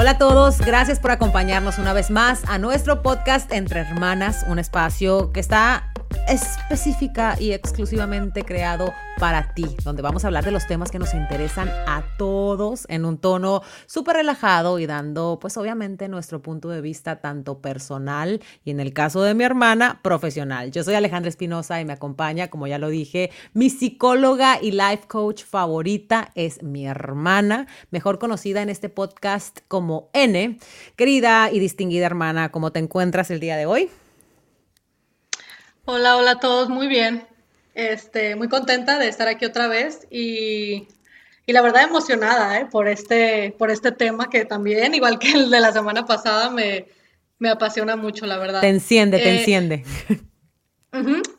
Hola a todos, gracias por acompañarnos una vez más a nuestro podcast Entre Hermanas, un espacio que está específica y exclusivamente creado para ti, donde vamos a hablar de los temas que nos interesan a todos en un tono súper relajado y dando, pues obviamente, nuestro punto de vista tanto personal y en el caso de mi hermana, profesional. Yo soy Alejandra Espinosa y me acompaña, como ya lo dije, mi psicóloga y life coach favorita es mi hermana, mejor conocida en este podcast como N. Querida y distinguida hermana, ¿cómo te encuentras el día de hoy? Hola, hola a todos, muy bien. Este, muy contenta de estar aquí otra vez y, la verdad emocionada ¿eh? por, este, por este tema que también, igual que el de la semana pasada, me, apasiona mucho, la verdad. Te enciende, te eh, enciende.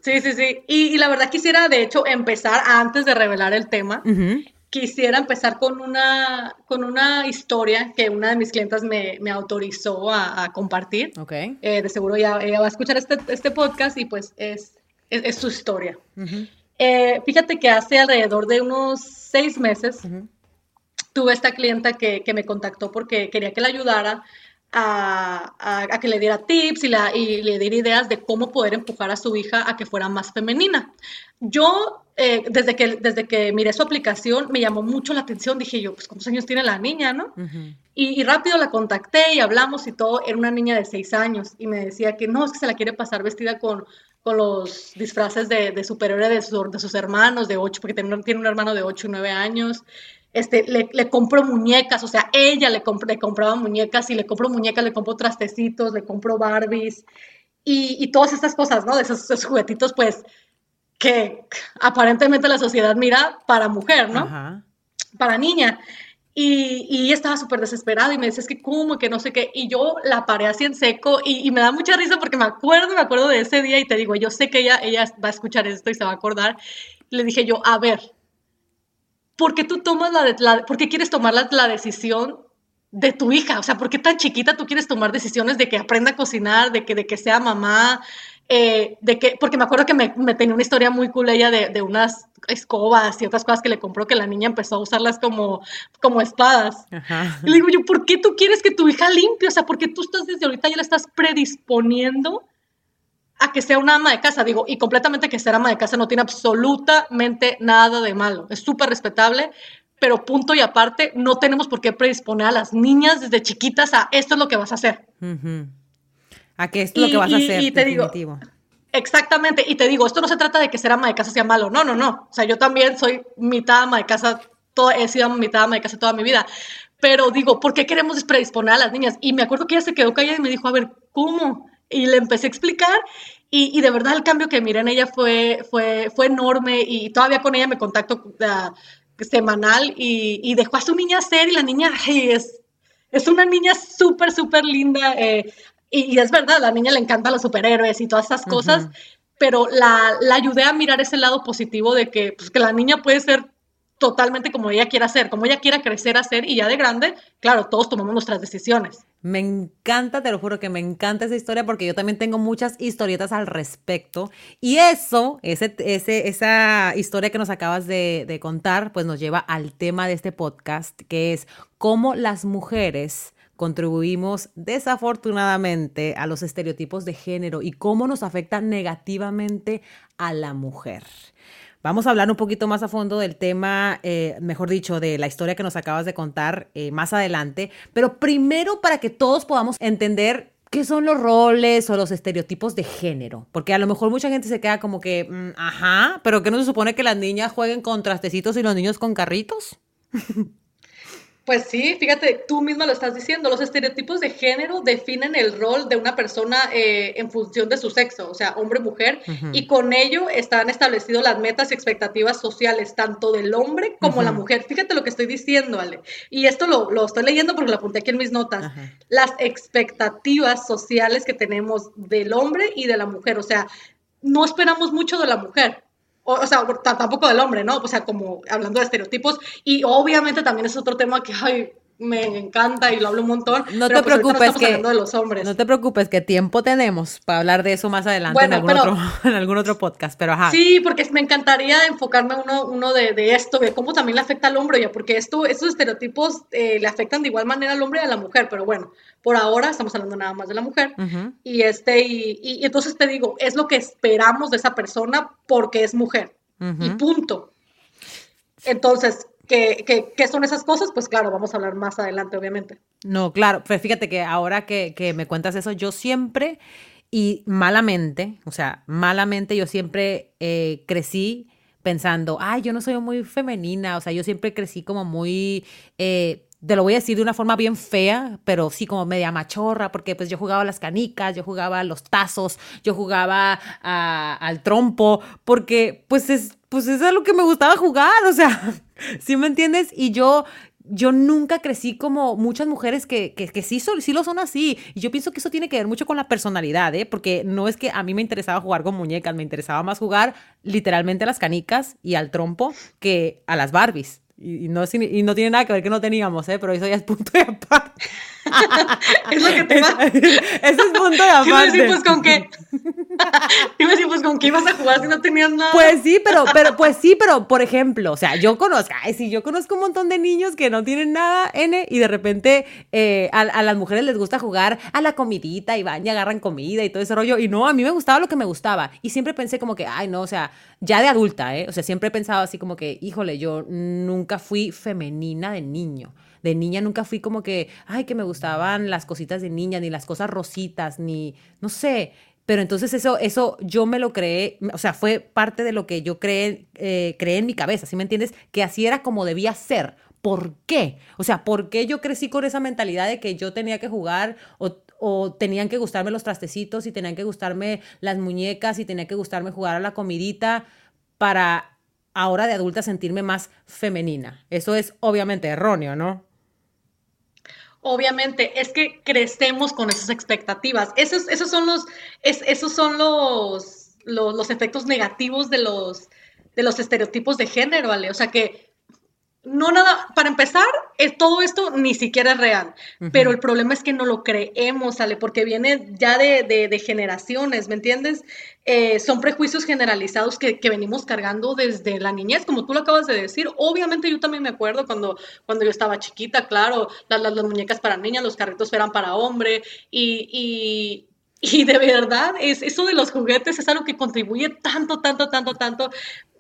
sí, sí, sí. Y, la verdad quisiera, de hecho, empezar antes de revelar el tema quisiera empezar con una, con una historia que una de mis clientas me, autorizó a, compartir. Ok. Eh, de seguro ella, va a escuchar este, este, podcast y pues es, es, su historia. Eh, fíjate que hace alrededor de unos seis meses tuve esta clienta que, que, me contactó porque quería que la ayudara a, a, que le diera tips y, la, y le diera ideas de cómo poder empujar a su hija a que fuera más femenina. Yo, eh, desde, que, desde que miré su aplicación, me llamó mucho la atención. Dije yo, pues, ¿cuántos años tiene la niña, no? y, rápido la contacté y hablamos y todo. Era una niña de seis años y me decía que no, es que se la quiere pasar vestida con, con los disfraces de, de superhéroe de, de sus hermanos de ocho, porque tiene, tiene un hermano de ocho y nueve años este, le, le compro muñecas, o sea, ella le, le, compraba muñecas y le compro muñecas, le compro trastecitos, le compro Barbies y, y todas estas cosas, ¿no? De esos, juguetitos, pues, que aparentemente la sociedad mira para mujer, ¿no? Para niña. Y, y estaba súper desesperada y me decía, es que cómo, que no sé qué. Y yo la paré así en seco y, y, me da mucha risa porque me acuerdo, me acuerdo de ese día y te digo, yo sé que ella, ella va a escuchar esto y se va a acordar. Le dije yo, a ver, ¿por qué tú tomas la, la por qué quieres tomar la, decisión de tu hija? O sea, ¿por qué tan chiquita tú quieres tomar decisiones de que aprenda a cocinar, de que, de que sea mamá? Eh, de que, porque me acuerdo que me, me, tenía una historia muy cool ella de, de, unas escobas y otras cosas que le compró que la niña empezó a usarlas como, como espadas. Y le digo yo, ¿por qué tú quieres que tu hija limpie? O sea, ¿por qué tú estás desde ahorita ya la estás predisponiendo a que sea una ama de casa, digo, y completamente que ser ama de casa no tiene absolutamente nada de malo, es súper respetable, pero punto y aparte, no tenemos por qué predisponer a las niñas desde chiquitas a esto es lo que vas a hacer. A que esto es lo que vas a hacer. Y te definitivo. digo, exactamente, y te digo, esto no se trata de que ser ama de casa sea malo, no, no, no, o sea, yo también soy mitad ama de casa, todo, he sido mitad ama de casa toda mi vida, pero digo, ¿por qué queremos predisponer a las niñas? Y me acuerdo que ella se quedó callada y me dijo, a ver, ¿cómo? Y le empecé a explicar y, y, de verdad el cambio que miré en ella fue, fue, fue enorme y todavía con ella me contacto semanal y, y, dejó a su niña ser y la niña es, es una niña súper, súper linda eh, y, es verdad, a la niña le encantan los superhéroes y todas esas cosas, pero la, la, ayudé a mirar ese lado positivo de que, pues, que la niña puede ser totalmente como ella quiera ser, como ella quiera crecer a ser y ya de grande, claro, todos tomamos nuestras decisiones. Me encanta, te lo juro que me encanta esa historia porque yo también tengo muchas historietas al respecto y eso, ese, ese, esa historia que nos acabas de, de contar, pues nos lleva al tema de este podcast, que es cómo las mujeres contribuimos desafortunadamente a los estereotipos de género y cómo nos afecta negativamente a la mujer. Vamos a hablar un poquito más a fondo del tema, eh, mejor dicho, de la historia que nos acabas de contar eh, más adelante, pero primero para que todos podamos entender qué son los roles o los estereotipos de género, porque a lo mejor mucha gente se queda como que, mm, ajá, pero ¿qué no se supone que las niñas jueguen con trastecitos y los niños con carritos? Pues sí, fíjate, tú misma lo estás diciendo, los estereotipos de género definen el rol de una persona eh, en función de su sexo, o sea, hombre mujer, y con ello están establecidas las metas y expectativas sociales, tanto del hombre como la mujer. Fíjate lo que estoy diciendo, Ale, y esto lo, lo estoy leyendo porque lo apunté aquí en mis notas, las expectativas sociales que tenemos del hombre y de la mujer, o sea, no esperamos mucho de la mujer, o, sea, tampoco del hombre, ¿no? O sea, como hablando de estereotipos. Y obviamente también es otro tema que, ay, me encanta y lo hablo un montón. No te pues preocupes que de los hombres. No te preocupes que tiempo tenemos para hablar de eso más adelante en, algún otro, en algún otro podcast, pero ajá. Sí, porque me encantaría enfocarme uno, uno de, de esto, de cómo también le afecta al hombre, ya, porque esto, estos estereotipos eh, le afectan de igual manera al hombre y a la mujer, pero bueno, por ahora estamos hablando nada más de la mujer. Y este, y, y, entonces te digo, es lo que esperamos de esa persona porque es mujer. Y punto. Entonces, ¿Qué, qué, son esas cosas? Pues claro, vamos a hablar más adelante, obviamente. No, claro, pues fíjate que ahora que, que me cuentas eso, yo siempre y malamente, o sea, malamente yo siempre eh, crecí pensando, ay, yo no soy muy femenina, o sea, yo siempre crecí como muy... Eh, te lo voy a decir de una forma bien fea, pero sí como media machorra, porque pues yo jugaba las canicas, yo jugaba los tazos, yo jugaba al trompo, porque pues es, pues es lo que me gustaba jugar, o sea, ¿sí me entiendes? Y yo, yo nunca crecí como muchas mujeres que, que, que sí, son, sí lo son así. Y yo pienso que eso tiene que ver mucho con la personalidad, ¿eh? Porque no es que a mí me interesaba jugar con muñecas, me interesaba más jugar literalmente a las canicas y al trompo que a las Barbies. Y, no, y no tiene nada que ver que no teníamos, ¿eh? pero eso ya es punto de aparte. es lo que te va. Ese es punto de aparte. Decir, pues con qué. Iba a decir, pues con qué ibas a jugar si no tenías nada. Pues sí, pero, pero, pues sí, pero, por ejemplo, o sea, yo conozco, ay, sí, yo conozco un montón de niños que no tienen nada, N, y de repente eh, a, a, las mujeres les gusta jugar a la comidita y van y agarran comida y todo ese rollo. Y no, a mí me gustaba lo que me gustaba. Y siempre pensé como que, ay, no, o sea, ya de adulta, ¿eh? O sea, siempre he pensado así como que, híjole, yo nunca fui femenina de niño. De niña nunca fui como que, ay, que me gustaban las cositas de niña, ni las cosas rositas, ni, no sé. Pero entonces eso, eso yo me lo creé, o sea, fue parte de lo que yo creé, eh, creé en mi cabeza, ¿sí me entiendes? Que así era como debía ser. ¿Por qué? O sea, ¿por qué yo crecí con esa mentalidad de que yo tenía que jugar o, o tenían que gustarme los trastecitos y tenían que gustarme las muñecas y tenía que gustarme jugar a la comidita para ahora de adulta sentirme más femenina. Eso es obviamente erróneo, ¿no? Obviamente, es que crecemos con esas expectativas. Esos, esos son los, esos son los, los, efectos negativos de los, de los estereotipos de género, ¿vale? O sea que no nada, para empezar, es, todo esto ni siquiera es real, pero el problema es que no lo creemos, ¿sale? Porque viene ya de, generaciones, ¿me entiendes? Eh, son prejuicios generalizados que, venimos cargando desde la niñez, como tú lo acabas de decir. Obviamente yo también me acuerdo cuando, cuando yo estaba chiquita, claro, las, las, muñecas para niñas, los carritos eran para hombre y, y, de verdad, es, eso de los juguetes es algo que contribuye tanto, tanto, tanto, tanto,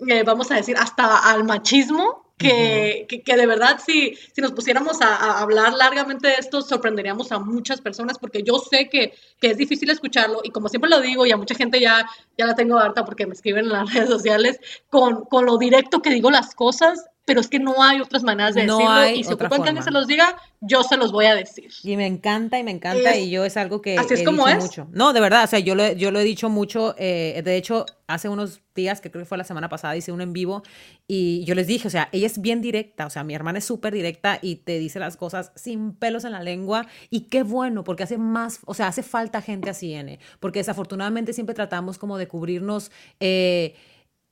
eh, vamos a decir, hasta al machismo que, que, de verdad si, si nos pusiéramos a, hablar largamente de esto, sorprenderíamos a muchas personas porque yo sé que, que, es difícil escucharlo y como siempre lo digo y a mucha gente ya, ya la tengo harta porque me escriben en las redes sociales con, con lo directo que digo las cosas pero es que no hay otras maneras de decirlo y si ocupan que se los diga, yo se los voy a decir. Y me encanta y me encanta y yo es algo que así es como es. mucho. No, de verdad, o sea, yo lo, yo lo he dicho mucho, eh, de hecho, hace unos días, que creo que fue la semana pasada, hice un en vivo y yo les dije, o sea, ella es bien directa, o sea, mi hermana es súper directa y te dice las cosas sin pelos en la lengua y qué bueno, porque hace más, o sea, hace falta gente así, N, porque desafortunadamente siempre tratamos como de cubrirnos... Eh,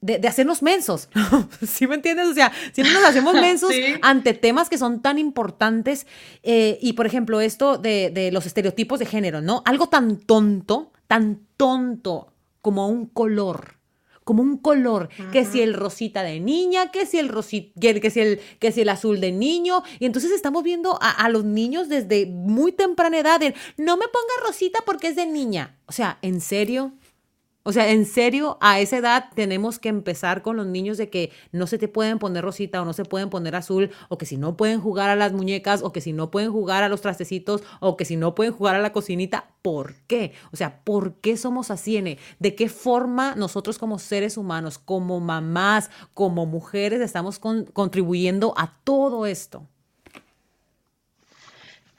de, hacernos mensos, ¿sí me entiendes? O sea, si no nos hacemos mensos ante temas que son tan importantes eh, y, por ejemplo, esto de, de, los estereotipos de género, ¿no? Algo tan tonto, tan tonto como un color, como un color, que si el rosita de niña, que si el rosita, que si el, que si el azul de niño, y entonces estamos viendo a, a los niños desde muy temprana edad, no me ponga rosita porque es de niña, o sea, ¿en serio? O sea, en serio, a esa edad tenemos que empezar con los niños de que no se te pueden poner rosita o no se pueden poner azul, o que si no pueden jugar a las muñecas, o que si no pueden jugar a los trastecitos, o que si no pueden jugar a la cocinita. ¿Por qué? O sea, ¿por qué somos así? ¿De qué forma nosotros como seres humanos, como mamás, como mujeres, estamos contribuyendo a todo esto?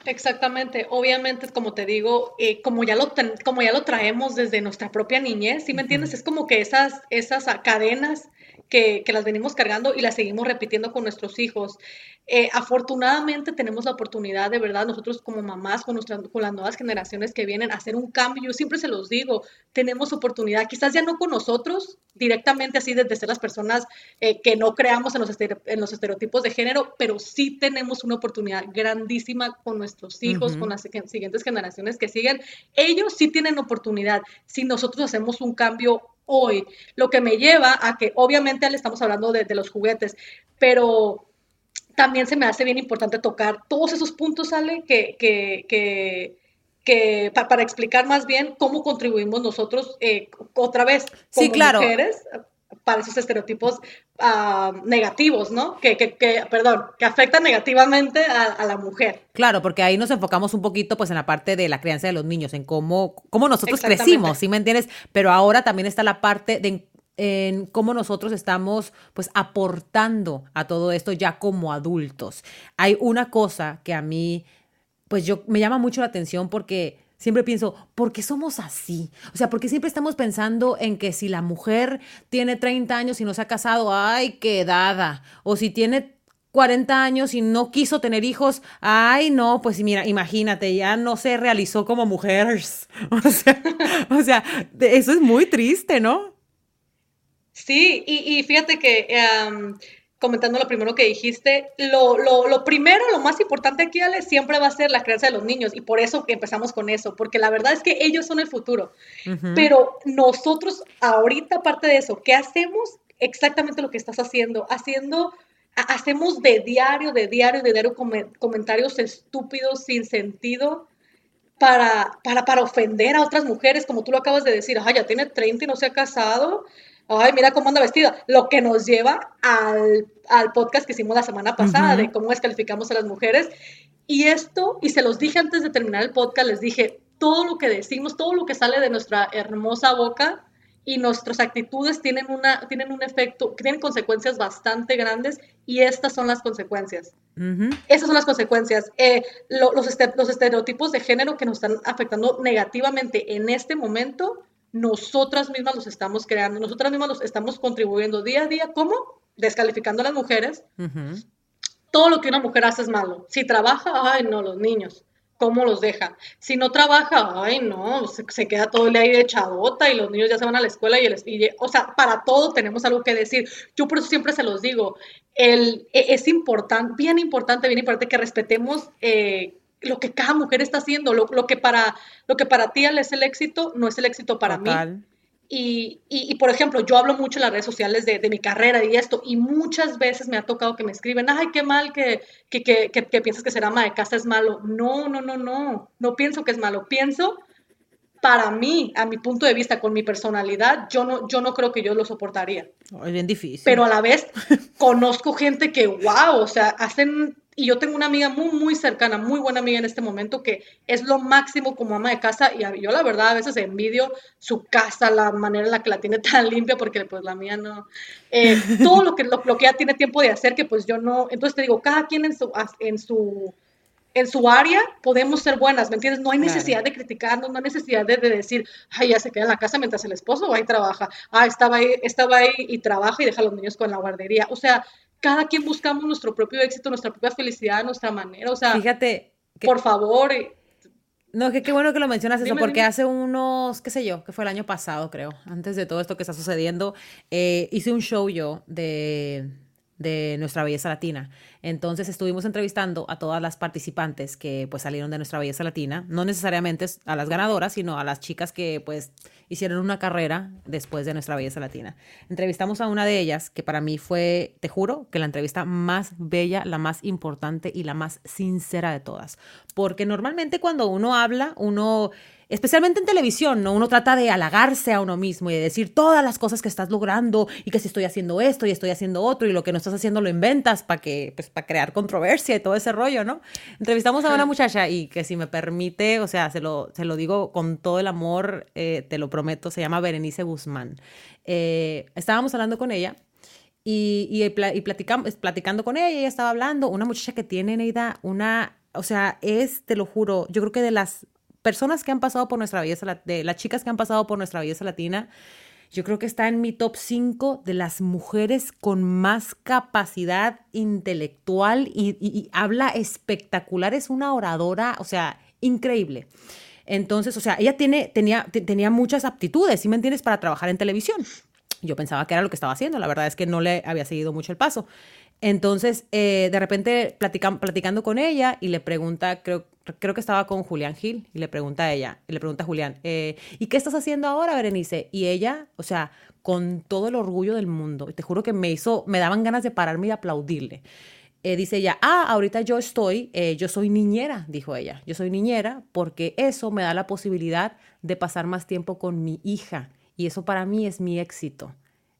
Exactamente, obviamente, como te digo, eh, como, ya lo como ya lo traemos desde nuestra propia niñez, ¿sí me entiendes? Es como que esas, esas cadenas que, las venimos cargando y las seguimos repitiendo con nuestros hijos. Eh, afortunadamente tenemos la oportunidad de verdad, nosotros como mamás, con, nuestras, con las nuevas generaciones que vienen, a hacer un cambio. Yo siempre se los digo, tenemos oportunidad, quizás ya no con nosotros directamente así desde ser las personas eh, que no creamos en los, en los estereotipos de género, pero sí tenemos una oportunidad grandísima con nuestros hijos, con las siguientes generaciones que siguen. Ellos sí tienen oportunidad si nosotros hacemos un cambio hoy, lo que me lleva a que obviamente le estamos hablando de, los juguetes, pero también se me hace bien importante tocar todos esos puntos, Ale, que, que, que, para explicar más bien cómo contribuimos nosotros eh, otra vez como sí, claro. mujeres para esos estereotipos ah, negativos, ¿no? Que, que, que, perdón, que afectan negativamente a, la mujer. Claro, porque ahí nos enfocamos un poquito pues en la parte de la crianza de los niños, en cómo, cómo nosotros crecimos, ¿sí me entiendes? Pero ahora también está la parte de en cómo nosotros estamos pues aportando a todo esto ya como adultos. Hay una cosa que a mí pues yo me llama mucho la atención porque siempre pienso, ¿por qué somos así? O sea, porque siempre estamos pensando en que si la mujer tiene 30 años y no se ha casado, ay, qué dada. O si tiene 40 años y no quiso tener hijos, ay, no, pues mira, imagínate, ya no se realizó como mujeres. O sea, eso es muy triste, ¿no? Sí, y, fíjate que em, comentando lo primero que dijiste, lo, lo, lo, primero, lo más importante aquí, Ale, siempre va a ser la crianza de los niños y por eso que empezamos con eso, porque la verdad es que ellos son el futuro. Pero nosotros, ahorita, aparte de eso, ¿qué hacemos? Exactamente lo que estás haciendo, haciendo, hacemos de diario, de diario, de diario comentarios estúpidos, sin sentido. Para, para, para ofender a otras mujeres, como tú lo acabas de decir, ay, ya tiene 30 y no se ha casado, ay, mira cómo anda vestida, lo que nos lleva al, podcast que hicimos la semana pasada de cómo descalificamos a las mujeres. Y esto, y se los dije antes de terminar el podcast, les dije, todo lo que decimos, todo lo que sale de nuestra hermosa boca y nuestras actitudes tienen, una, tienen un efecto, tienen consecuencias bastante grandes y estas son las consecuencias. Esas son las consecuencias. Eh, los, los estereotipos de género que nos están afectando negativamente en este momento nosotras mismas los estamos creando, nosotras mismas los estamos contribuyendo día a día. ¿Cómo? Descalificando a las mujeres. Todo lo que una mujer hace es malo. Si trabaja, ay, no, los niños. ¿Cómo los deja? Si no trabaja, ay, no, se, queda todo el día ahí de chabota y los niños ya se van a la escuela y, el, o sea, para todo tenemos algo que decir. Yo por eso siempre se los digo, el, e, es importante, bien importante, bien importante que respetemos eh, lo que cada mujer está haciendo, lo, que, para, lo que para ti es el éxito, no es el éxito para mí. Y, y, por ejemplo, yo hablo mucho en las redes sociales de, de, mi carrera y esto, y muchas veces me ha tocado que me escriben, ay, qué mal que, que, que, que, piensas que ser ama de casa es malo. No, no, no, no, no pienso que es malo. Pienso, para mí, a mi punto de vista, con mi personalidad, yo no, yo no creo que yo lo soportaría. Es bien difícil. Pero a la vez, conozco gente que, wow, o sea, hacen y yo tengo una amiga muy, muy cercana, muy buena amiga en este momento, que es lo máximo como ama de casa. Y yo, la verdad, a veces envidio su casa, la manera en la que la tiene tan limpia, porque pues la mía no. Eh, todo lo que, lo, que ella tiene tiempo de hacer, que pues yo no. Entonces te digo, cada quien en su, en su, en su área podemos ser buenas, ¿me entiendes? No hay necesidad de criticarnos, no hay necesidad de, decir, ay, ya se queda en la casa mientras el esposo va y trabaja. Ah, estaba ahí, estaba ahí y trabaja y deja a los niños con la guardería. O sea, cada quien buscamos nuestro propio éxito, nuestra propia felicidad, nuestra manera. O sea, fíjate. por favor. Eh, no, que qué bueno que lo mencionas eso, porque hace unos, qué sé yo, que fue el año pasado, creo, antes de todo esto que está sucediendo, eh, hice un show yo de, de nuestra belleza latina. Entonces estuvimos entrevistando a todas las participantes que pues salieron de nuestra belleza latina, no necesariamente a las ganadoras, sino a las chicas que pues hicieron una carrera después de nuestra belleza latina. Entrevistamos a una de ellas que para mí fue, te juro, que la entrevista más bella, la más importante y la más sincera de todas. Porque normalmente cuando uno habla, uno especialmente en televisión, ¿no? Uno trata de halagarse a uno mismo y de decir todas las cosas que estás logrando y que si estoy haciendo esto y estoy haciendo otro y lo que no estás haciendo lo inventas para que, pues, para crear controversia y todo ese rollo, ¿no? Entrevistamos a una muchacha y que si me permite, o sea, se lo, se lo digo con todo el amor, eh, te lo prometo, se llama Berenice Guzmán. Eh, estábamos hablando con ella y, y, y platicamos, platicando con ella, ella estaba hablando, una muchacha que tiene, Neida, una, o sea, es, te lo juro, yo creo que de las personas que han pasado por nuestra belleza, de las chicas que han pasado por nuestra belleza latina, yo creo que está en mi top 5 de las mujeres con más capacidad intelectual y, habla espectacular, es una oradora, o sea, increíble. Entonces, o sea, ella tiene, tenía, tenía muchas aptitudes, ¿sí me entiendes?, para trabajar en televisión. Yo pensaba que era lo que estaba haciendo, la verdad es que no le había seguido mucho el paso. Entonces, eh, de repente platicando con ella y le pregunta, creo, creo que estaba con Julián Gil, y le pregunta a ella, y le pregunta a Julián, eh, ¿y qué estás haciendo ahora, Berenice? Y ella, o sea, con todo el orgullo del mundo, te juro que me hizo, me daban ganas de pararme y aplaudirle. Eh, dice ella, ah, ahorita yo estoy, yo soy niñera, dijo ella, yo soy niñera porque eso me da la posibilidad de pasar más tiempo con mi hija y eso para mí es mi éxito,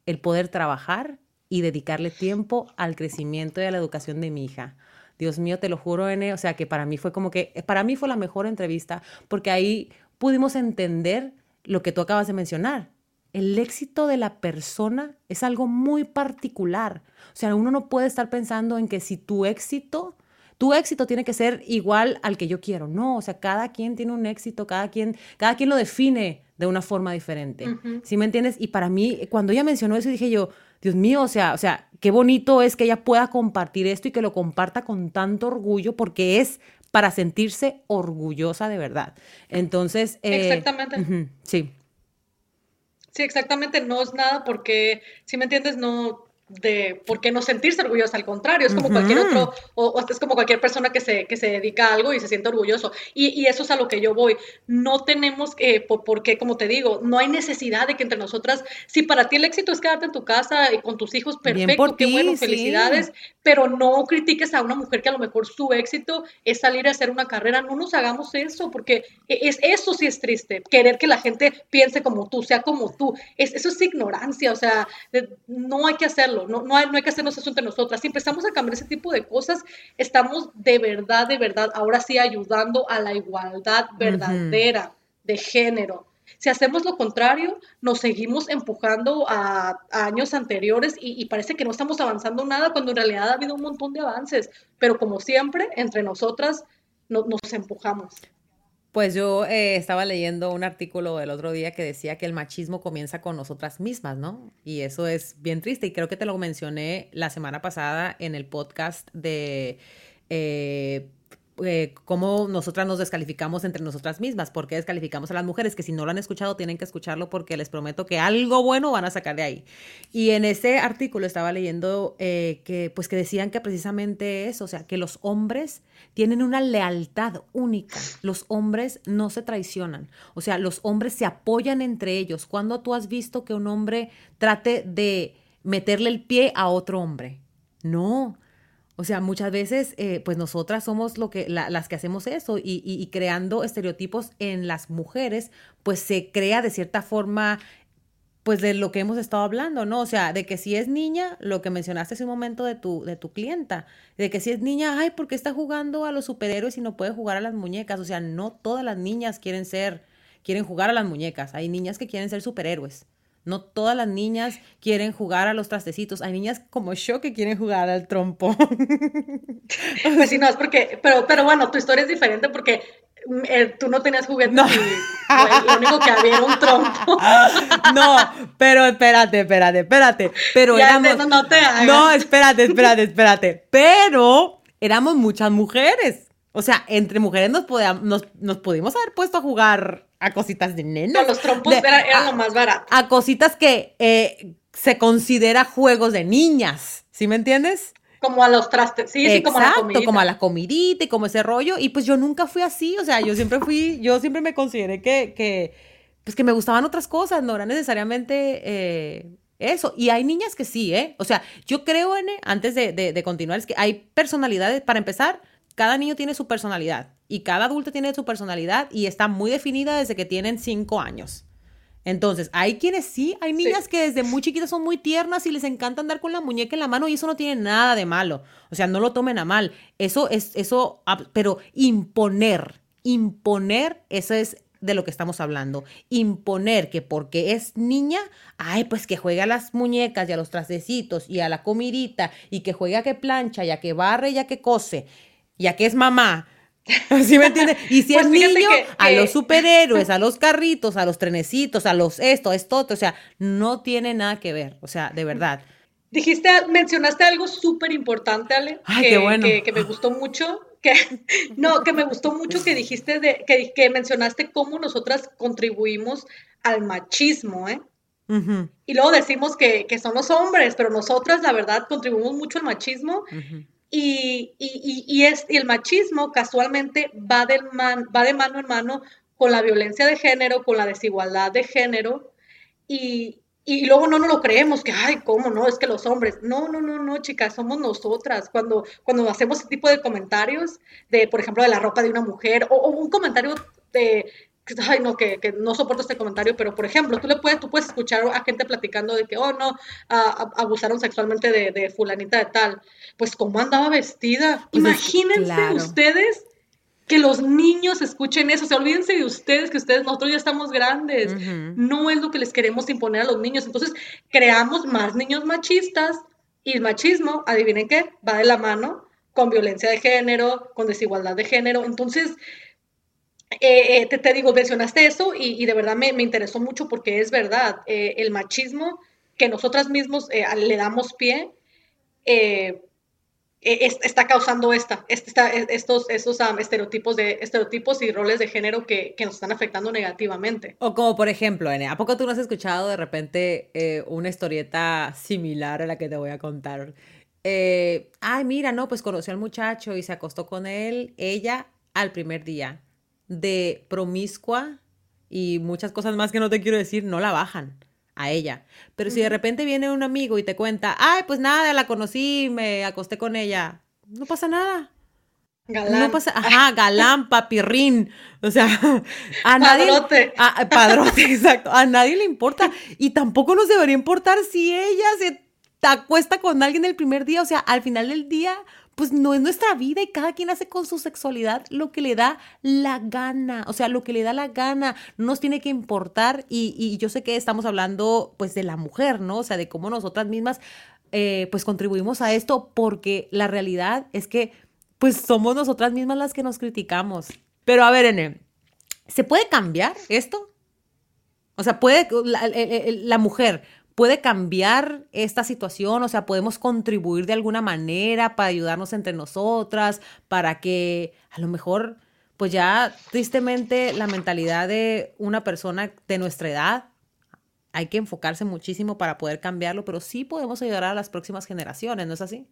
el poder trabajar y dedicarle tiempo al crecimiento y a la educación de mi hija. Dios mío, te lo juro, N, o sea que para mí fue como que, para mí fue la mejor entrevista porque ahí pudimos entender lo que tú acabas de mencionar. El éxito de la persona es algo muy particular. O sea, uno no puede estar pensando en que si tu éxito, tu éxito tiene que ser igual al que yo quiero. No, o sea, cada quien tiene un éxito, cada quien, cada quien lo define de una forma diferente. ¿Sí me entiendes? Y para mí, cuando ella mencionó eso, dije yo, Dios mío, o sea, o sea, qué bonito es que ella pueda compartir esto y que lo comparta con tanto orgullo porque es para sentirse orgullosa de verdad. Entonces, eh, exactamente. sí. Sí, exactamente, no es nada porque, si me entiendes, no, de por qué no sentirse orgulloso, al contrario, es como cualquier otro, o, es como cualquier persona que se, que se dedica a algo y se siente orgulloso. Y, y eso es a lo que yo voy. No tenemos que, por, porque, como te digo, no hay necesidad de que entre nosotras, si para ti el éxito es quedarte en tu casa y con tus hijos, perfecto, qué bueno, felicidades, pero no critiques a una mujer que a lo mejor su éxito es salir a hacer una carrera, no nos hagamos eso, porque e, es, eso sí es triste, querer que la gente piense como tú, sea como tú, es, eso es ignorancia, o sea, no hay que hacerlo no, no, hay, no hay que hacernos eso entre nosotras. Si empezamos a cambiar ese tipo de cosas, estamos de verdad, de verdad, ahora sí ayudando a la igualdad verdadera de género. Si hacemos lo contrario, nos seguimos empujando a, años anteriores y, parece que no estamos avanzando nada cuando en realidad ha habido un montón de avances. Pero como siempre, entre nosotras nos empujamos. Pues yo eh, estaba leyendo un artículo el otro día que decía que el machismo comienza con nosotras mismas, ¿no? Y eso es bien triste y creo que te lo mencioné la semana pasada en el podcast de... Eh, eh, cómo nosotras nos descalificamos entre nosotras mismas, por qué descalificamos a las mujeres, que si no lo han escuchado tienen que escucharlo porque les prometo que algo bueno van a sacar de ahí. Y en ese artículo estaba leyendo eh, que, pues que decían que precisamente eso, o sea, que los hombres tienen una lealtad única, los hombres no se traicionan, o sea, los hombres se apoyan entre ellos. cuando tú has visto que un hombre trate de meterle el pie a otro hombre? No, o sea, muchas veces, eh, pues nosotras somos lo que, las que hacemos eso y, creando estereotipos en las mujeres, pues se crea de cierta forma, pues de lo que hemos estado hablando, ¿no? O sea, de que si es niña, lo que mencionaste hace un momento de tu, de tu clienta, de que si es niña, ay, ¿por qué está jugando a los superhéroes y no puede jugar a las muñecas? O sea, no todas las niñas quieren ser, quieren jugar a las muñecas, hay niñas que quieren ser superhéroes. No todas las niñas quieren jugar a los trastecitos. Hay niñas como yo que quieren jugar al trompo. Pues sí, no, es porque, pero, pero bueno, tu historia es diferente porque mm, eh, tú no tenías juguetes no. y lo único que había era un trompo. No, pero espérate, espérate, espérate. Pero éramos... No, te no, espérate, espérate, espérate. Pero éramos muchas mujeres. O sea, entre mujeres nos, podíamos, nos, nos pudimos haber puesto a jugar a cositas de nenas. los trompos eran, lo más barato. A cositas que eh, se considera juegos de niñas, ¿sí me entiendes? Como a los trastes, sí, sí, como a la comidita. como a la comidita y como ese rollo. Y pues yo nunca fui así, o sea, yo siempre fui, yo siempre me consideré que, que pues que me gustaban otras cosas, no era necesariamente eh, eso. Y hay niñas que sí, ¿eh? O sea, yo creo, N, antes de, de continuar, es que hay personalidades, para empezar, cada niño tiene su personalidad y cada adulto tiene su personalidad y está muy definida desde que tienen cinco años. Entonces, hay quienes sí, hay niñas que desde muy chiquitas son muy tiernas y les encanta andar con la muñeca en la mano y eso no tiene nada de malo. O sea, no lo tomen a mal. Eso es, eso, pero imponer, imponer, eso es de lo que estamos hablando. Imponer que porque es niña, ay, pues que juega a las muñecas y a los trastecitos y a la comidita y que juega que plancha, ya que barre, ya que cose, ya que es mamá ¿Sí me entiendes? Y si pues es niño, a los superhéroes, a los carritos, a los trenecitos, a los esto, esto, o sea, no tiene nada que ver, o sea, de verdad. Dijiste, mencionaste algo súper importante, Ale, que, que, me gustó mucho, que no, que me gustó mucho que dijiste de, que, que mencionaste cómo nosotras contribuimos al machismo, ¿eh? Y luego decimos que, que, son los hombres, pero nosotras, la verdad, contribuimos mucho al machismo. Y, y, y, es, el machismo casualmente va, del man, va de mano en mano con la violencia de género, con la desigualdad de género. Y, y luego no nos lo creemos, que, ay, ¿cómo no? Es que los hombres. No, no, no, no, chicas, somos nosotras. Cuando, cuando hacemos ese tipo de comentarios, de, por ejemplo, de la ropa de una mujer, o, un comentario de, ay, no, que, que, no soporto este comentario, pero, por ejemplo, tú, le puedes, tú puedes escuchar a gente platicando de que, oh, no, abusaron sexualmente de, de, fulanita de tal. Pues, ¿cómo andaba vestida? Pues Imagínense ustedes que los niños escuchen eso, o sea, olvídense de ustedes, que ustedes, nosotros ya estamos grandes, no es lo que les queremos imponer a los niños, entonces creamos más niños machistas y el machismo, adivinen qué, va de la mano con violencia de género, con desigualdad de género, entonces, eh, eh, te, digo, mencionaste eso y, de verdad me, interesó mucho porque es verdad, eh, el machismo que nosotras mismos le damos pie, eh, está causando esta, esta estos, estos estereotipos, de, estereotipos y roles de género que, que, nos están afectando negativamente. O como por ejemplo, ¿a poco tú no has escuchado de repente eh, una historieta similar a la que te voy a contar? Eh, ay, mira, no, pues conoció al muchacho y se acostó con él, ella al primer día, de promiscua y muchas cosas más que no te quiero decir, no la bajan a ella. Pero si de repente viene un amigo y te cuenta, ay, pues nada, la conocí, me acosté con ella, no pasa nada. Galán. No pasa, ajá, galán, papirrín. O sea, a nadie. Padrote. A, padrote, exacto. A nadie le importa. Y tampoco nos debería importar si ella se acuesta con alguien el primer día. O sea, al final del día, pues no es nuestra vida y cada quien hace con su sexualidad lo que le da la gana, o sea, lo que le da la gana, no nos tiene que importar y, yo sé que estamos hablando pues de la mujer, ¿no? O sea, de cómo nosotras mismas eh, pues contribuimos a esto porque la realidad es que pues somos nosotras mismas las que nos criticamos. Pero a ver, Ene, ¿se puede cambiar esto? O sea, puede la mujer puede cambiar esta situación, o sea, podemos contribuir de alguna manera para ayudarnos entre nosotras, para que a lo mejor, pues ya tristemente la mentalidad de una persona de nuestra edad, hay que enfocarse muchísimo para poder cambiarlo, pero sí podemos ayudar a las próximas generaciones, ¿no es así?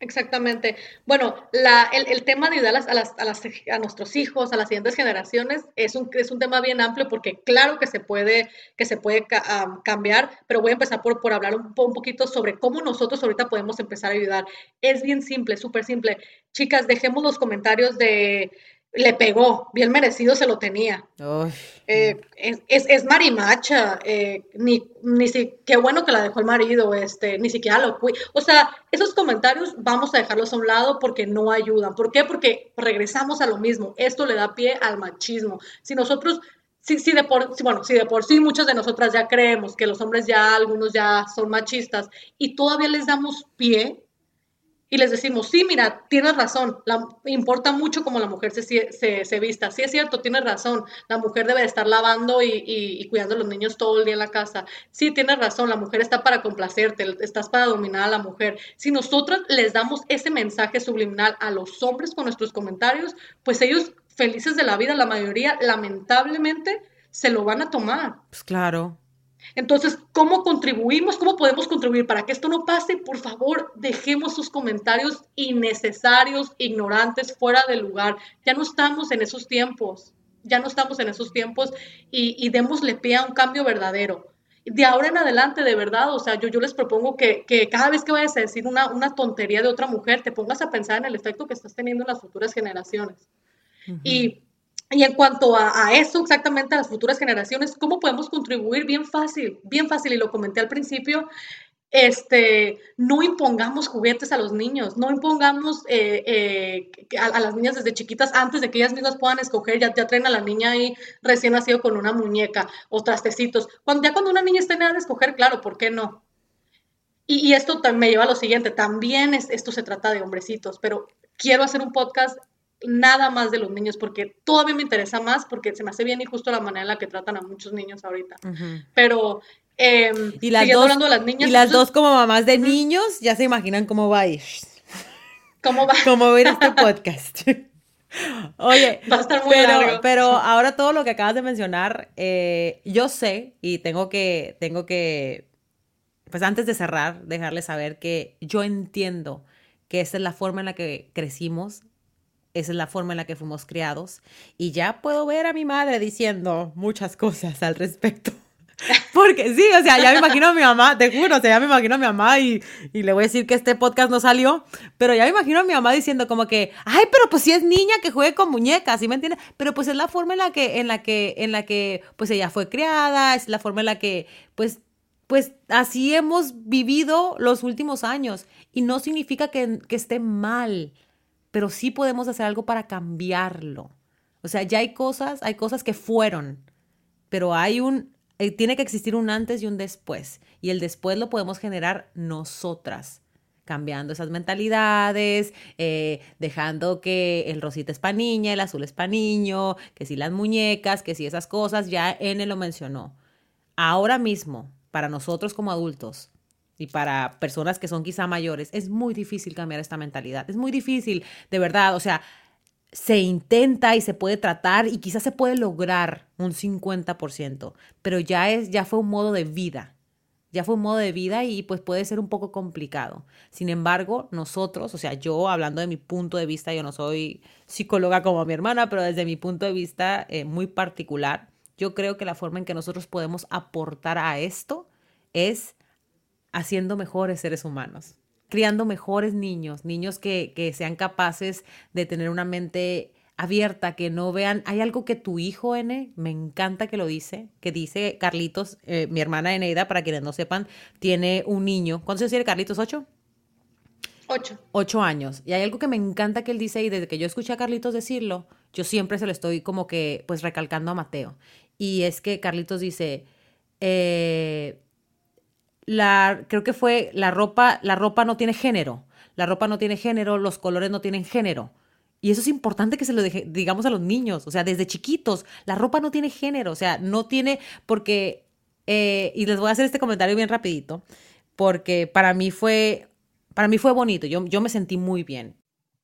Exactamente. Bueno, la, el, el, tema de ayudar a, las, a, las, a, nuestros hijos, a las siguientes generaciones, es un, es un tema bien amplio porque claro que se puede, que se puede cambiar, pero voy a empezar por, por hablar un, un, poquito sobre cómo nosotros ahorita podemos empezar a ayudar. Es bien simple, súper simple. Chicas, dejemos los comentarios de le pegó, bien merecido se lo tenía. Eh, es, es, marimacha, eh, ni, ni si, qué bueno que la dejó el marido, este, ni siquiera lo cuida. O sea, esos comentarios vamos a dejarlos a un lado porque no ayudan. ¿Por qué? Porque regresamos a lo mismo. Esto le da pie al machismo. Si nosotros, si, si de por, bueno, si de por sí muchas de nosotras ya creemos que los hombres ya, algunos ya son machistas y todavía les damos pie, y les decimos, sí, mira, tienes razón, la, importa mucho cómo la mujer se, se, se, vista. Sí es cierto, tienes razón, la mujer debe estar lavando y, y, cuidando a los niños todo el día en la casa. Sí, tienes razón, la mujer está para complacerte, estás para dominar a la mujer. Si nosotros les damos ese mensaje subliminal a los hombres con nuestros comentarios, pues ellos felices de la vida, la mayoría lamentablemente se lo van a tomar. Pues claro. Entonces, ¿cómo contribuimos? ¿Cómo podemos contribuir para que esto no pase? Por favor, dejemos sus comentarios innecesarios, ignorantes, fuera de lugar. Ya no estamos en esos tiempos, ya no estamos en esos tiempos y, y démosle pie a un cambio verdadero. De ahora en adelante, de verdad, o sea, yo, yo les propongo que, que cada vez que vayas a decir una, una, tontería de otra mujer, te pongas a pensar en el efecto que estás teniendo en las futuras generaciones. Y y en cuanto a, eso, exactamente a las futuras generaciones, ¿cómo podemos contribuir? Bien fácil, bien fácil, y lo comenté al principio, este, no impongamos juguetes a los niños, no impongamos eh, eh, a, las niñas desde chiquitas antes de que ellas mismas puedan escoger, ya, ya traen a la niña ahí recién nacido con una muñeca o trastecitos. Cuando, ya cuando una niña está en edad de escoger, claro, ¿por qué no? Y, esto me lleva a lo siguiente, también es, esto se trata de hombrecitos, pero quiero hacer un podcast nada más de los niños, porque todavía me interesa más, porque se me hace bien y justo la manera en la que tratan a muchos niños ahorita. Pero, eh, y las dos, hablando de las niñas. Y las dos como mamás de niños, ya se imaginan cómo va a ir. ¿Cómo va? ¿Cómo va a ir este podcast? Oye, va a estar muy pero, pero ahora todo lo que acabas de mencionar, eh, yo sé y tengo que, tengo que, pues antes de cerrar, dejarles saber que yo entiendo que esa es la forma en la que crecimos, esa es la forma en la que fuimos criados y ya puedo ver a mi madre diciendo muchas cosas al respecto. Porque sí, o sea, ya me imagino a mi mamá, te juro, o sea, ya me imagino a mi mamá y, y, le voy a decir que este podcast no salió, pero ya me imagino a mi mamá diciendo como que, ay, pero pues si es niña que juegue con muñecas, ¿sí me entiendes? Pero pues es la forma en la que, en la que, en la que, pues ella fue criada, es la forma en la que, pues, pues así hemos vivido los últimos años y no significa que, que esté mal, pero sí podemos hacer algo para cambiarlo. O sea, ya hay cosas, hay cosas que fueron, pero hay un, eh, tiene que existir un antes y un después. Y el después lo podemos generar nosotras, cambiando esas mentalidades, eh, dejando que el rosita es para niña, el azul es para niño, que si las muñecas, que si esas cosas, ya N lo mencionó. Ahora mismo, para nosotros como adultos, y para personas que son quizá mayores, es muy difícil cambiar esta mentalidad. Es muy difícil, de verdad. O sea, se intenta y se puede tratar y quizás se puede lograr un 50%, pero ya es ya fue un modo de vida. Ya fue un modo de vida y pues puede ser un poco complicado. Sin embargo, nosotros, o sea, yo hablando de mi punto de vista, yo no soy psicóloga como mi hermana, pero desde mi punto de vista eh, muy particular, yo creo que la forma en que nosotros podemos aportar a esto es haciendo mejores seres humanos criando mejores niños, niños que, que sean capaces de tener una mente abierta, que no vean, hay algo que tu hijo, N, me encanta que lo dice, que dice Carlitos, eh, mi hermana Eneida, para quienes no sepan, tiene un niño. ¿Cuántos años tiene Carlitos? ¿Ocho? Ocho. Ocho años. Y hay algo que me encanta que él dice, y desde que yo escuché a Carlitos decirlo, yo siempre se lo estoy como que, pues, recalcando a Mateo. Y es que Carlitos dice, eh, la, creo que fue la ropa, la ropa no tiene género. La ropa no tiene género, los colores no tienen género. Y eso es importante que se lo digamos a los niños, o sea, desde chiquitos, la ropa no tiene género, o sea, no tiene, porque, eh, y les voy a hacer este comentario bien rapidito, porque para mí fue, para mí fue bonito, yo, yo me sentí muy bien.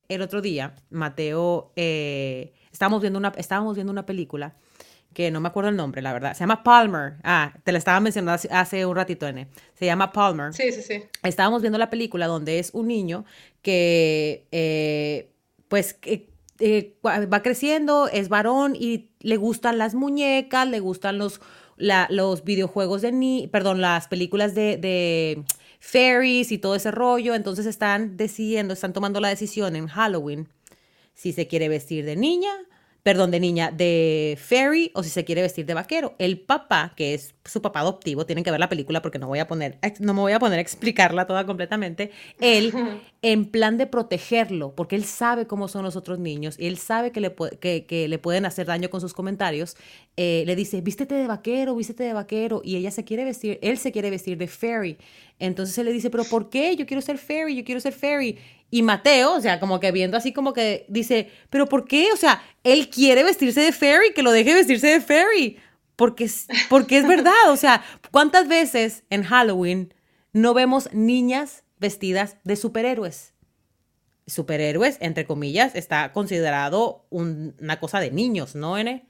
El otro día, Mateo, eh, estábamos, viendo una, estábamos viendo una película que no me acuerdo el nombre, la verdad. Se llama Palmer. Ah, te la estaba mencionando hace, un ratito, N. Se llama Palmer. Sí, sí, sí. Estábamos viendo la película donde es un niño que, eh, pues, eh, va creciendo, es varón y le gustan las muñecas, le gustan los, los videojuegos de ni, perdón, las películas de, de fairies y todo ese rollo. Entonces están decidiendo, están tomando la decisión en Halloween si se quiere vestir de niña perdón, de niña, de fairy o si se quiere vestir de vaquero. El papá, que es su papá adoptivo, tienen que ver la película porque no voy a poner, no me voy a poner a explicarla toda completamente. Él, en plan de protegerlo, porque él sabe cómo son los otros niños y él sabe que le, que, le pueden hacer daño con sus comentarios, eh, le dice, vístete de vaquero, vístete de vaquero. Y ella se quiere vestir, él se quiere vestir de fairy. Entonces él le dice, pero ¿por qué? Yo quiero ser fairy, yo quiero ser fairy. Y Mateo, o sea, como que viendo así como que dice, pero ¿por qué? O sea, él quiere vestirse de fairy, que lo deje vestirse de fairy. Porque, porque es verdad, o sea, ¿cuántas veces en Halloween no vemos niñas vestidas de superhéroes? Superhéroes, entre comillas, está considerado una cosa de niños, ¿no, N?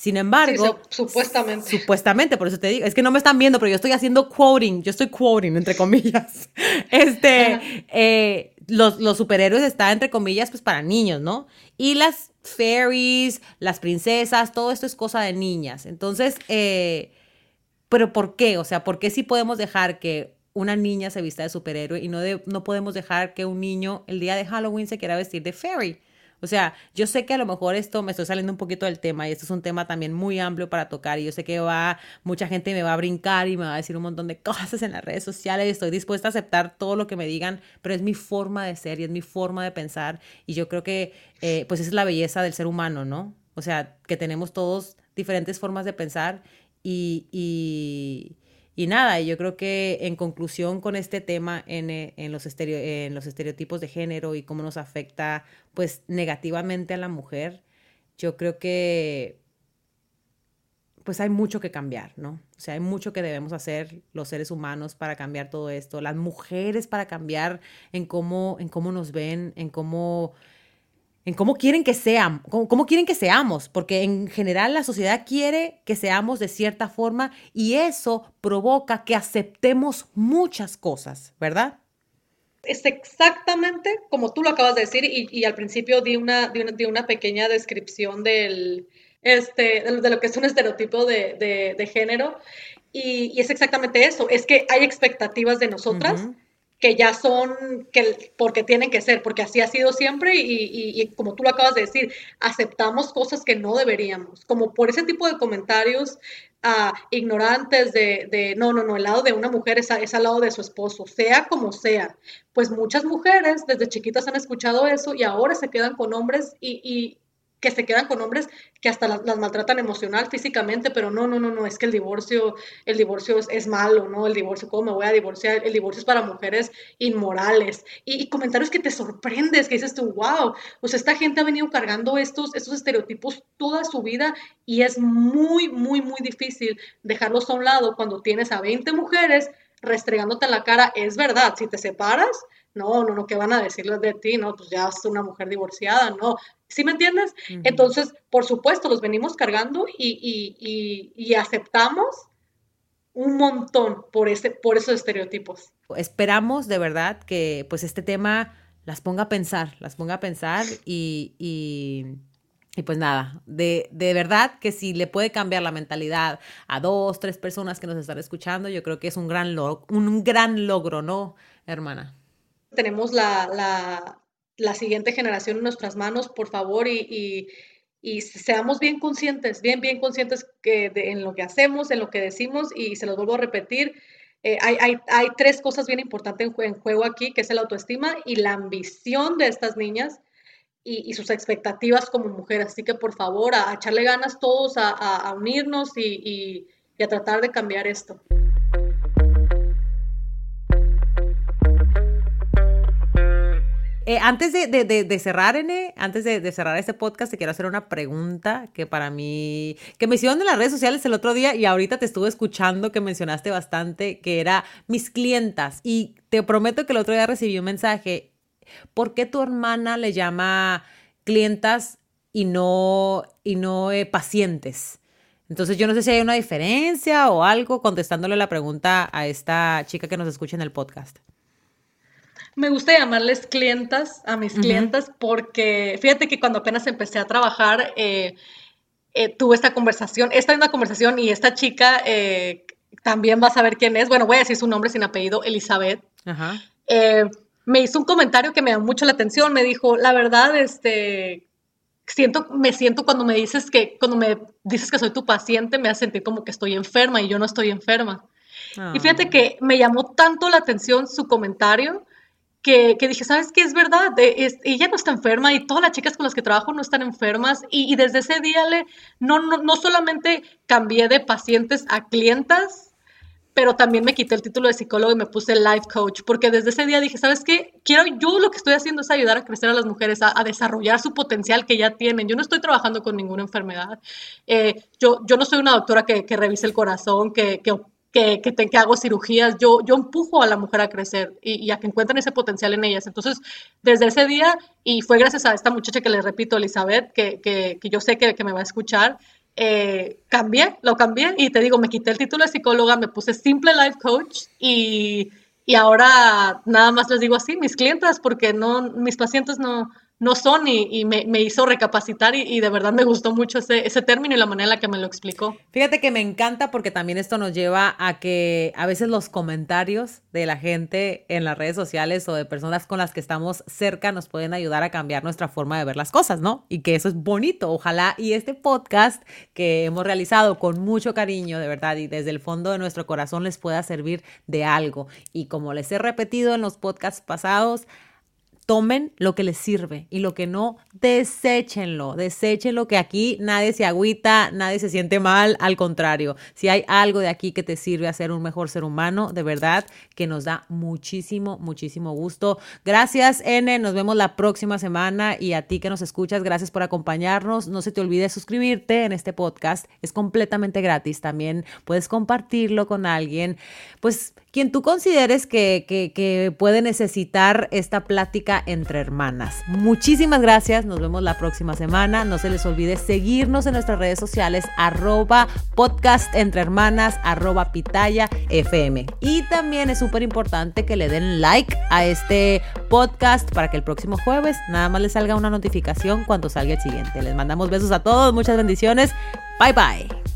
Sin embargo, supuestamente. Supuestamente, por eso te digo, es que no me están viendo, pero yo estoy haciendo quoting, yo estoy quoting, entre comillas. Este, eh, los, los, superhéroes están, entre comillas, pues para niños, ¿no? Y las fairies, las princesas, todo esto es cosa de niñas. Entonces, eh, pero ¿por qué? O sea, ¿por qué sí podemos dejar que una niña se vista de superhéroe y no, no podemos dejar que un niño el día de Halloween se quiera vestir de fairy? O sea, yo sé que a lo mejor esto me estoy saliendo un poquito del tema y esto es un tema también muy amplio para tocar y yo sé que va, mucha gente me va a brincar y me va a decir un montón de cosas en las redes sociales y estoy dispuesta a aceptar todo lo que me digan, pero es mi forma de ser y es mi forma de pensar y yo creo que eh, pues es la belleza del ser humano, ¿no? O sea, que tenemos todos diferentes formas de pensar y, y y nada, yo creo que en conclusión con este tema en, eh, en, los en los estereotipos de género y cómo nos afecta pues negativamente a la mujer, yo creo que pues hay mucho que cambiar, ¿no? O sea, hay mucho que debemos hacer los seres humanos para cambiar todo esto, las mujeres para cambiar en cómo, en cómo nos ven, en cómo en cómo quieren que sean, cómo, quieren que seamos, porque en general la sociedad quiere que seamos de cierta forma y eso provoca que aceptemos muchas cosas, ¿verdad? Es exactamente como tú lo acabas de decir y, al principio di una, di una, pequeña descripción del, este, de, lo que es un estereotipo de, género y, es exactamente eso, es que hay expectativas de nosotras que ya son, que, porque tienen que ser, porque así ha sido siempre y, como tú lo acabas de decir, aceptamos cosas que no deberíamos, como por ese tipo de comentarios uh, ignorantes de, de, no, no, no, el lado de una mujer es, es, al lado de su esposo, sea como sea. Pues muchas mujeres desde chiquitas han escuchado eso y ahora se quedan con hombres y, que se quedan con hombres que hasta las, maltratan emocional, físicamente, pero no, no, no, no, es que el divorcio, el divorcio es, malo, ¿no? El divorcio, ¿cómo me voy a divorciar? El divorcio es para mujeres inmorales. Y, comentarios que te sorprendes, que dices tú, wow, pues esta gente ha venido cargando estos, estos estereotipos toda su vida y es muy, muy, muy difícil dejarlos a un lado cuando tienes a 20 mujeres restregándote en la cara, es verdad, si te separas, no, no, no, ¿qué van a decirles de ti? No, pues ya es una mujer divorciada, no. ¿Sí me entiendes? Entonces, por supuesto, los venimos cargando y, aceptamos un montón por, ese, por esos estereotipos. Esperamos de verdad que pues este tema las ponga a pensar, las ponga a pensar y, y, pues nada, de, de, verdad que si le puede cambiar la mentalidad a dos, tres personas que nos están escuchando, yo creo que es un gran, un gran logro, ¿no, hermana? Tenemos la, siguiente generación en nuestras manos, por favor, y, seamos bien conscientes, bien, bien conscientes que en lo que hacemos, en lo que decimos, y se los vuelvo a repetir. Eh, hay, tres cosas bien importantes en, juego aquí, que es la autoestima y la ambición de estas niñas y, sus expectativas como mujeres. Así que por favor, a, echarle ganas todos, a, unirnos y a tratar de cambiar esto. Eh, antes de, cerrar, N, antes de, cerrar este podcast, te quiero hacer una pregunta que para mí, que me hicieron en las redes sociales el otro día y ahorita te estuve escuchando que mencionaste bastante, que era mis clientas. Y te prometo que el otro día recibí un mensaje. ¿Por qué tu hermana le llama clientas y no, y no eh, pacientes? Entonces yo no sé si hay una diferencia o algo contestándole la pregunta a esta chica que nos escucha en el podcast. Me gusta llamarles clientas a mis clientas porque fíjate que cuando apenas empecé a trabajar, eh, eh, tuve esta conversación, esta es una conversación y esta chica eh, también va a saber quién es. Bueno, voy a decir su nombre sin apellido, Elizabeth. me hizo un comentario que me llamó mucho la atención. Me dijo, la verdad, este, siento, me siento cuando me dices que, cuando me dices que soy tu paciente, me hace sentir como que estoy enferma y yo no estoy enferma. Y fíjate ah. que me llamó tanto la atención su comentario que, dije, ¿sabes qué? Es verdad, ella no está enferma y todas las chicas con las que trabajo no están enfermas y, desde ese día le, no, no, solamente cambié de pacientes a clientas, pero también me quité el título de psicólogo y me puse life coach, porque desde ese día dije, ¿sabes qué? Quiero, yo lo que estoy haciendo es ayudar a crecer a las mujeres, a, desarrollar su potencial que ya tienen. Yo no estoy trabajando con ninguna enfermedad. Eh, yo, yo no soy una doctora que, que revise el corazón, que, que que, que, que, hago cirugías, yo, yo empujo a la mujer a crecer y, a que encuentren ese potencial en ellas. Entonces, desde ese día, y fue gracias a esta muchacha que le repito, Elizabeth, que, que yo sé que, me va a escuchar, eh, cambié, lo cambié y te digo, me quité el título de psicóloga, me puse simple life coach y, y ahora nada más les digo así, mis clientas, porque no, mis pacientes no, no son y, me, hizo recapacitar y, de verdad me gustó mucho ese, ese, término y la manera en la que me lo explicó. Fíjate que me encanta porque también esto nos lleva a que a veces los comentarios de la gente en las redes sociales o de personas con las que estamos cerca nos pueden ayudar a cambiar nuestra forma de ver las cosas, ¿no? Y que eso es bonito. Ojalá y este podcast que hemos realizado con mucho cariño, de verdad, y desde el fondo de nuestro corazón les pueda servir de algo. Y como les he repetido en los podcasts pasados, tomen lo que les sirve y lo que no, deséchenlo, deséchenlo, que aquí nadie se agüita, nadie se siente mal, al contrario, si hay algo de aquí que te sirve a ser un mejor ser humano, de verdad que nos da muchísimo, muchísimo gusto. Gracias, N, nos vemos la próxima semana y a ti que nos escuchas, gracias por acompañarnos. No se te olvide suscribirte en este podcast, es completamente gratis, también puedes compartirlo con alguien, pues quien tú consideres que, que puede necesitar esta plática entre hermanas. Muchísimas gracias, nos vemos la próxima semana. No se les olvide seguirnos en nuestras redes sociales, arroba podcast entre hermanas, arroba pitaya fm. Y también es súper importante que le den like a este podcast para que el próximo jueves nada más les salga una notificación cuando salga el siguiente. Les mandamos besos a todos, muchas bendiciones. Bye bye.